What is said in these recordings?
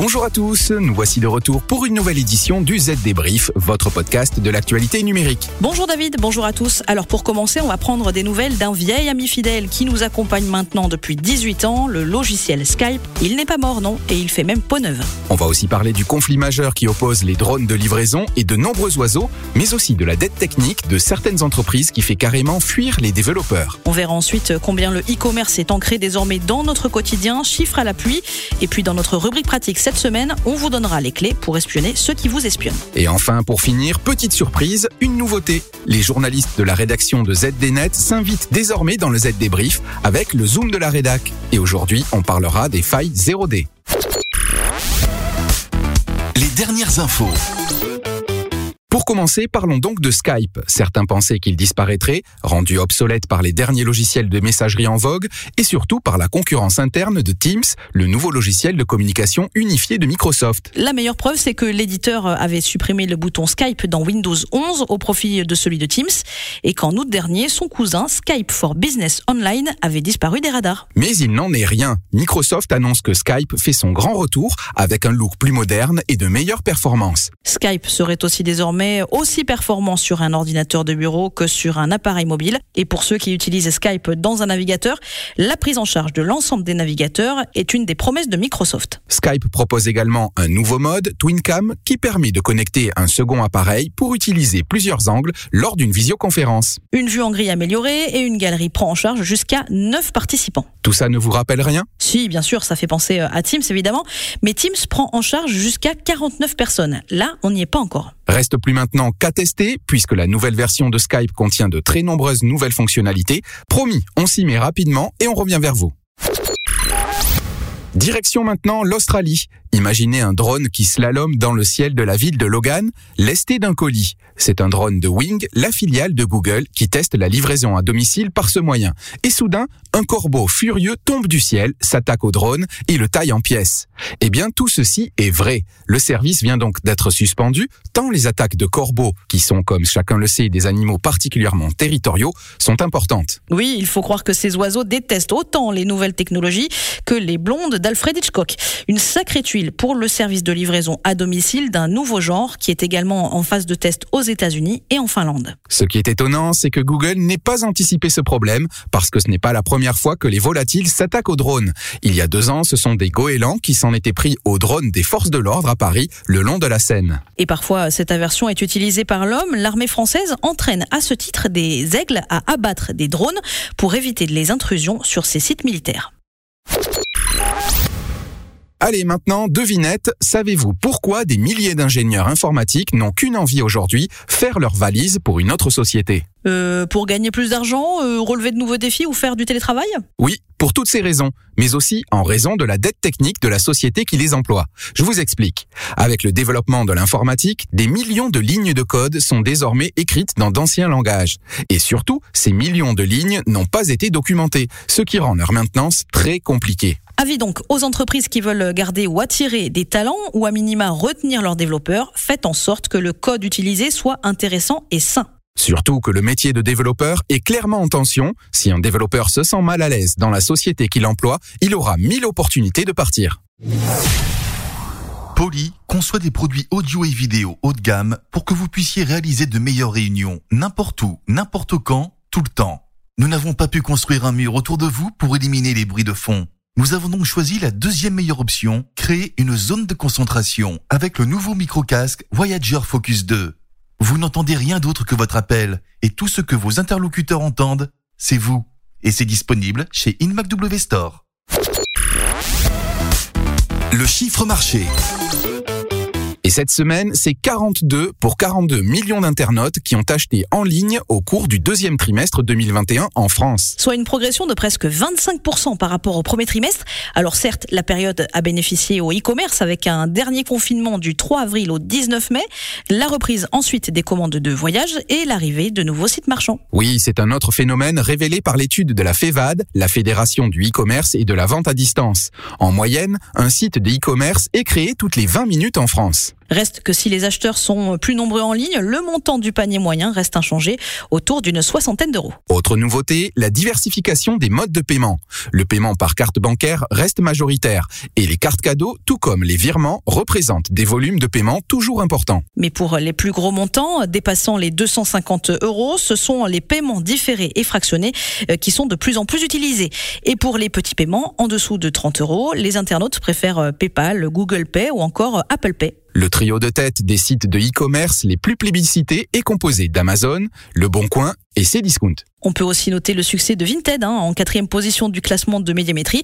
Bonjour à tous, nous voici de retour pour une nouvelle édition du Z Débrief, votre podcast de l'actualité numérique. Bonjour David, bonjour à tous. Alors pour commencer, on va prendre des nouvelles d'un vieil ami fidèle qui nous accompagne maintenant depuis 18 ans, le logiciel Skype. Il n'est pas mort, non, et il fait même peau neuve. On va aussi parler du conflit majeur qui oppose les drones de livraison et de nombreux oiseaux, mais aussi de la dette technique de certaines entreprises qui fait carrément fuir les développeurs. On verra ensuite combien le e-commerce est ancré désormais dans notre quotidien, chiffres à l'appui, et puis dans notre rubrique pratique cette semaine, on vous donnera les clés pour espionner ceux qui vous espionnent. Et enfin, pour finir, petite surprise, une nouveauté. Les journalistes de la rédaction de ZDNet s'invitent désormais dans le Z Débrief avec le Zoom de la rédac. Et aujourd'hui, on parlera des failles 0D. Les dernières infos. Pour commencer, parlons donc de Skype. Certains pensaient qu'il disparaîtrait, rendu obsolète par les derniers logiciels de messagerie en vogue, et surtout par la concurrence interne de Teams, le nouveau logiciel de communication unifié de Microsoft. La meilleure preuve, c'est que l'éditeur avait supprimé le bouton Skype dans Windows 11 au profit de celui de Teams, et qu'en août dernier, son cousin Skype for Business Online avait disparu des radars. Mais il n'en est rien. Microsoft annonce que Skype fait son grand retour avec un look plus moderne et de meilleures performances. Skype serait aussi désormais aussi performant sur un ordinateur de bureau que sur un appareil mobile. Et pour ceux qui utilisent Skype dans un navigateur, la prise en charge de l'ensemble des navigateurs est une des promesses de Microsoft. Skype propose également un nouveau mode, TwinCam, qui permet de connecter un second appareil pour utiliser plusieurs angles lors d'une visioconférence. Une vue en grille améliorée et une galerie prend en charge jusqu'à 9 participants. Tout ça ne vous rappelle rien? Si, bien sûr, ça fait penser à Teams évidemment, mais Teams prend en charge jusqu'à 49 personnes. Là, on n'y est pas encore. Reste plus maintenant qu'à tester, puisque la nouvelle version de Skype contient de très nombreuses nouvelles fonctionnalités. Promis, on s'y met rapidement et on revient vers vous. Direction maintenant l'Australie. Imaginez un drone qui slalome dans le ciel de la ville de Logan, lesté d'un colis. C'est un drone de Wing, la filiale de Google, qui teste la livraison à domicile par ce moyen. Et soudain, un corbeau furieux tombe du ciel, s'attaque au drone et le taille en pièces. Eh bien, tout ceci est vrai. Le service vient donc d'être suspendu, tant les attaques de corbeaux, qui sont, comme chacun le sait, des animaux particulièrement territoriaux, sont importantes. Oui, il faut croire que ces oiseaux détestent autant les nouvelles technologies que les blondes d'Alfred Hitchcock. Une sacrée tuile pour le service de livraison à domicile d'un nouveau genre qui est également en phase de test aux États-Unis et en Finlande. Ce qui est étonnant, c'est que Google n'ait pas anticipé ce problème parce que ce n'est pas la première fois que les volatiles s'attaquent aux drones. Il y a deux ans, ce sont des goélands qui s'en étaient pris aux drones des forces de l'ordre à Paris, le long de la Seine. Et parfois, cette aversion est utilisée par l'homme. L'armée française entraîne à ce titre des aigles à abattre des drones pour éviter les intrusions sur ses sites militaires. Allez, maintenant, devinette, savez-vous pourquoi des milliers d'ingénieurs informatiques n'ont qu'une envie aujourd'hui, faire leur valise pour une autre société? Euh, Pour gagner plus d'argent, euh, relever de nouveaux défis ou faire du télétravail? Oui, pour toutes ces raisons, mais aussi en raison de la dette technique de la société qui les emploie. Je vous explique. Avec le développement de l'informatique, des millions de lignes de code sont désormais écrites dans d'anciens langages. Et surtout, ces millions de lignes n'ont pas été documentées, ce qui rend leur maintenance très compliquée. Avis donc aux entreprises qui veulent garder ou attirer des talents ou à minima retenir leurs développeurs, faites en sorte que le code utilisé soit intéressant et sain. Surtout que le métier de développeur est clairement en tension. Si un développeur se sent mal à l'aise dans la société qu'il emploie, il aura mille opportunités de partir. Poly conçoit des produits audio et vidéo haut de gamme pour que vous puissiez réaliser de meilleures réunions n'importe où, n'importe quand, tout le temps. Nous n'avons pas pu construire un mur autour de vous pour éliminer les bruits de fond. Nous avons donc choisi la deuxième meilleure option, créer une zone de concentration avec le nouveau micro-casque Voyager Focus 2. Vous n'entendez rien d'autre que votre appel et tout ce que vos interlocuteurs entendent, c'est vous. Et c'est disponible chez InMacW Store. Le chiffre marché. Et cette semaine, c'est 42 pour 42 millions d'internautes qui ont acheté en ligne au cours du deuxième trimestre 2021 en France. Soit une progression de presque 25% par rapport au premier trimestre. Alors certes, la période a bénéficié au e-commerce avec un dernier confinement du 3 avril au 19 mai, la reprise ensuite des commandes de voyage et l'arrivée de nouveaux sites marchands. Oui, c'est un autre phénomène révélé par l'étude de la FEVAD, la Fédération du e-commerce et de la vente à distance. En moyenne, un site de e-commerce est créé toutes les 20 minutes en France. Reste que si les acheteurs sont plus nombreux en ligne, le montant du panier moyen reste inchangé, autour d'une soixantaine d'euros. Autre nouveauté, la diversification des modes de paiement. Le paiement par carte bancaire reste majoritaire et les cartes cadeaux, tout comme les virements, représentent des volumes de paiement toujours importants. Mais pour les plus gros montants, dépassant les 250 euros, ce sont les paiements différés et fractionnés euh, qui sont de plus en plus utilisés. Et pour les petits paiements en dessous de 30 euros, les internautes préfèrent euh, PayPal, Google Pay ou encore Apple Pay. Le trio de tête des sites de e-commerce les plus plébiscités est composé d'Amazon, Le Bon Coin et Cdiscount. On peut aussi noter le succès de Vinted hein, en quatrième position du classement de médiamétrie,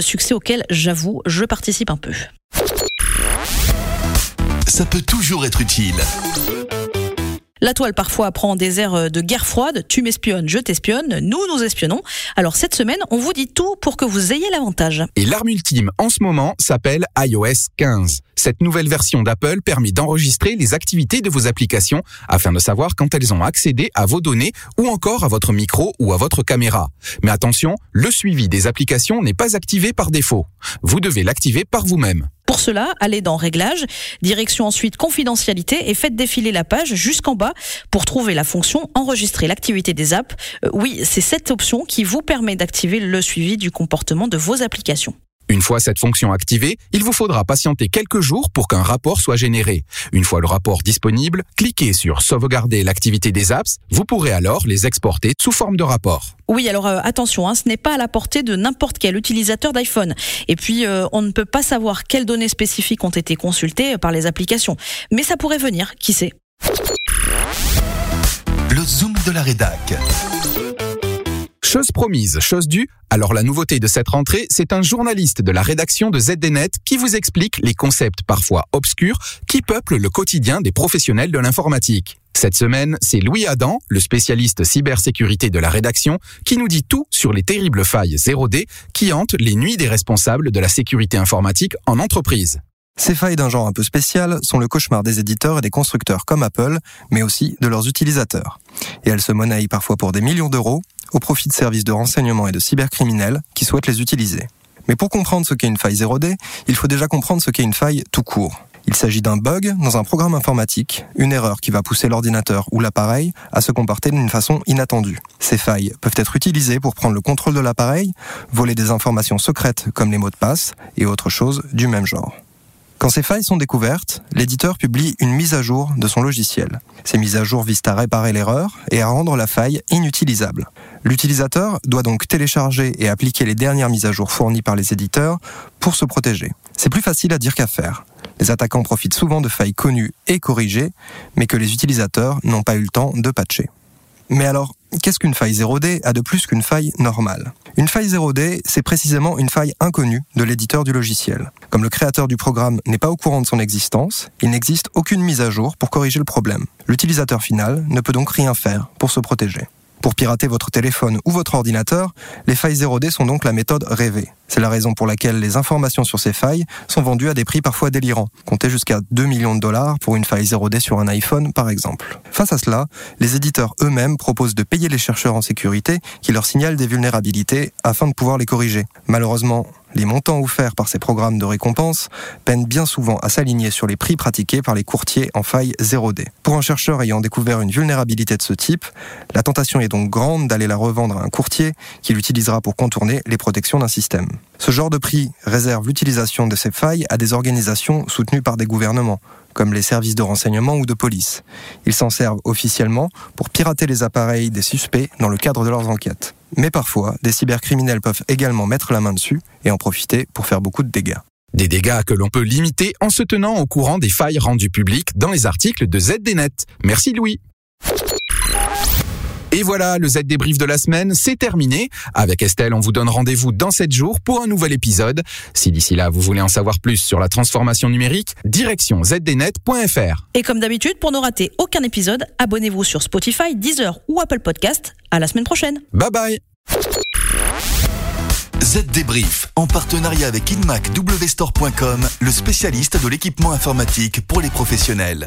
succès auquel j'avoue je participe un peu. Ça peut toujours être utile. La toile parfois prend des airs de guerre froide. Tu m'espionnes, je t'espionne, nous nous espionnons. Alors cette semaine, on vous dit tout pour que vous ayez l'avantage. Et l'arme ultime en ce moment s'appelle iOS 15. Cette nouvelle version d'Apple permet d'enregistrer les activités de vos applications afin de savoir quand elles ont accédé à vos données ou encore à votre micro ou à votre caméra. Mais attention, le suivi des applications n'est pas activé par défaut. Vous devez l'activer par vous-même. Pour cela, allez dans Réglages, direction ensuite Confidentialité et faites défiler la page jusqu'en bas pour trouver la fonction Enregistrer l'activité des apps. Euh, oui, c'est cette option qui vous permet d'activer le suivi du comportement de vos applications. Une fois cette fonction activée, il vous faudra patienter quelques jours pour qu'un rapport soit généré. Une fois le rapport disponible, cliquez sur Sauvegarder l'activité des apps. Vous pourrez alors les exporter sous forme de rapport. Oui, alors euh, attention, hein, ce n'est pas à la portée de n'importe quel utilisateur d'iPhone. Et puis, euh, on ne peut pas savoir quelles données spécifiques ont été consultées par les applications. Mais ça pourrait venir, qui sait? Le zoom de la rédac. Chose promise, chose due. Alors la nouveauté de cette rentrée, c'est un journaliste de la rédaction de ZDNet qui vous explique les concepts parfois obscurs qui peuplent le quotidien des professionnels de l'informatique. Cette semaine, c'est Louis Adam, le spécialiste cybersécurité de la rédaction, qui nous dit tout sur les terribles failles 0D qui hantent les nuits des responsables de la sécurité informatique en entreprise. Ces failles d'un genre un peu spécial sont le cauchemar des éditeurs et des constructeurs comme Apple, mais aussi de leurs utilisateurs. Et elles se monnaient parfois pour des millions d'euros, au profit de services de renseignement et de cybercriminels qui souhaitent les utiliser. Mais pour comprendre ce qu'est une faille 0D, il faut déjà comprendre ce qu'est une faille tout court. Il s'agit d'un bug dans un programme informatique, une erreur qui va pousser l'ordinateur ou l'appareil à se comporter d'une façon inattendue. Ces failles peuvent être utilisées pour prendre le contrôle de l'appareil, voler des informations secrètes comme les mots de passe et autres choses du même genre. Quand ces failles sont découvertes, l'éditeur publie une mise à jour de son logiciel. Ces mises à jour visent à réparer l'erreur et à rendre la faille inutilisable. L'utilisateur doit donc télécharger et appliquer les dernières mises à jour fournies par les éditeurs pour se protéger. C'est plus facile à dire qu'à faire. Les attaquants profitent souvent de failles connues et corrigées, mais que les utilisateurs n'ont pas eu le temps de patcher. Mais alors, qu'est-ce qu'une faille 0D a de plus qu'une faille normale? Une faille 0D, c'est précisément une faille inconnue de l'éditeur du logiciel. Comme le créateur du programme n'est pas au courant de son existence, il n'existe aucune mise à jour pour corriger le problème. L'utilisateur final ne peut donc rien faire pour se protéger. Pour pirater votre téléphone ou votre ordinateur, les failles 0D sont donc la méthode rêvée. C'est la raison pour laquelle les informations sur ces failles sont vendues à des prix parfois délirants, comptez jusqu'à 2 millions de dollars pour une faille 0D sur un iPhone par exemple. Face à cela, les éditeurs eux-mêmes proposent de payer les chercheurs en sécurité qui leur signalent des vulnérabilités afin de pouvoir les corriger. Malheureusement, les montants offerts par ces programmes de récompense peinent bien souvent à s'aligner sur les prix pratiqués par les courtiers en faille 0D. Pour un chercheur ayant découvert une vulnérabilité de ce type, la tentation est donc grande d'aller la revendre à un courtier qui l'utilisera pour contourner les protections d'un système. Ce genre de prix réserve l'utilisation de ces failles à des organisations soutenues par des gouvernements, comme les services de renseignement ou de police. Ils s'en servent officiellement pour pirater les appareils des suspects dans le cadre de leurs enquêtes. Mais parfois, des cybercriminels peuvent également mettre la main dessus et en profiter pour faire beaucoup de dégâts. Des dégâts que l'on peut limiter en se tenant au courant des failles rendues publiques dans les articles de ZDNet. Merci Louis. Et voilà, le Z débrief de la semaine, c'est terminé. Avec Estelle, on vous donne rendez-vous dans 7 jours pour un nouvel épisode. Si d'ici là, vous voulez en savoir plus sur la transformation numérique, direction zdnet.fr. Et comme d'habitude, pour ne rater aucun épisode, abonnez-vous sur Spotify, Deezer ou Apple Podcast. À la semaine prochaine. Bye bye. Z Débrief, en partenariat avec InmacWstore.com, le spécialiste de l'équipement informatique pour les professionnels.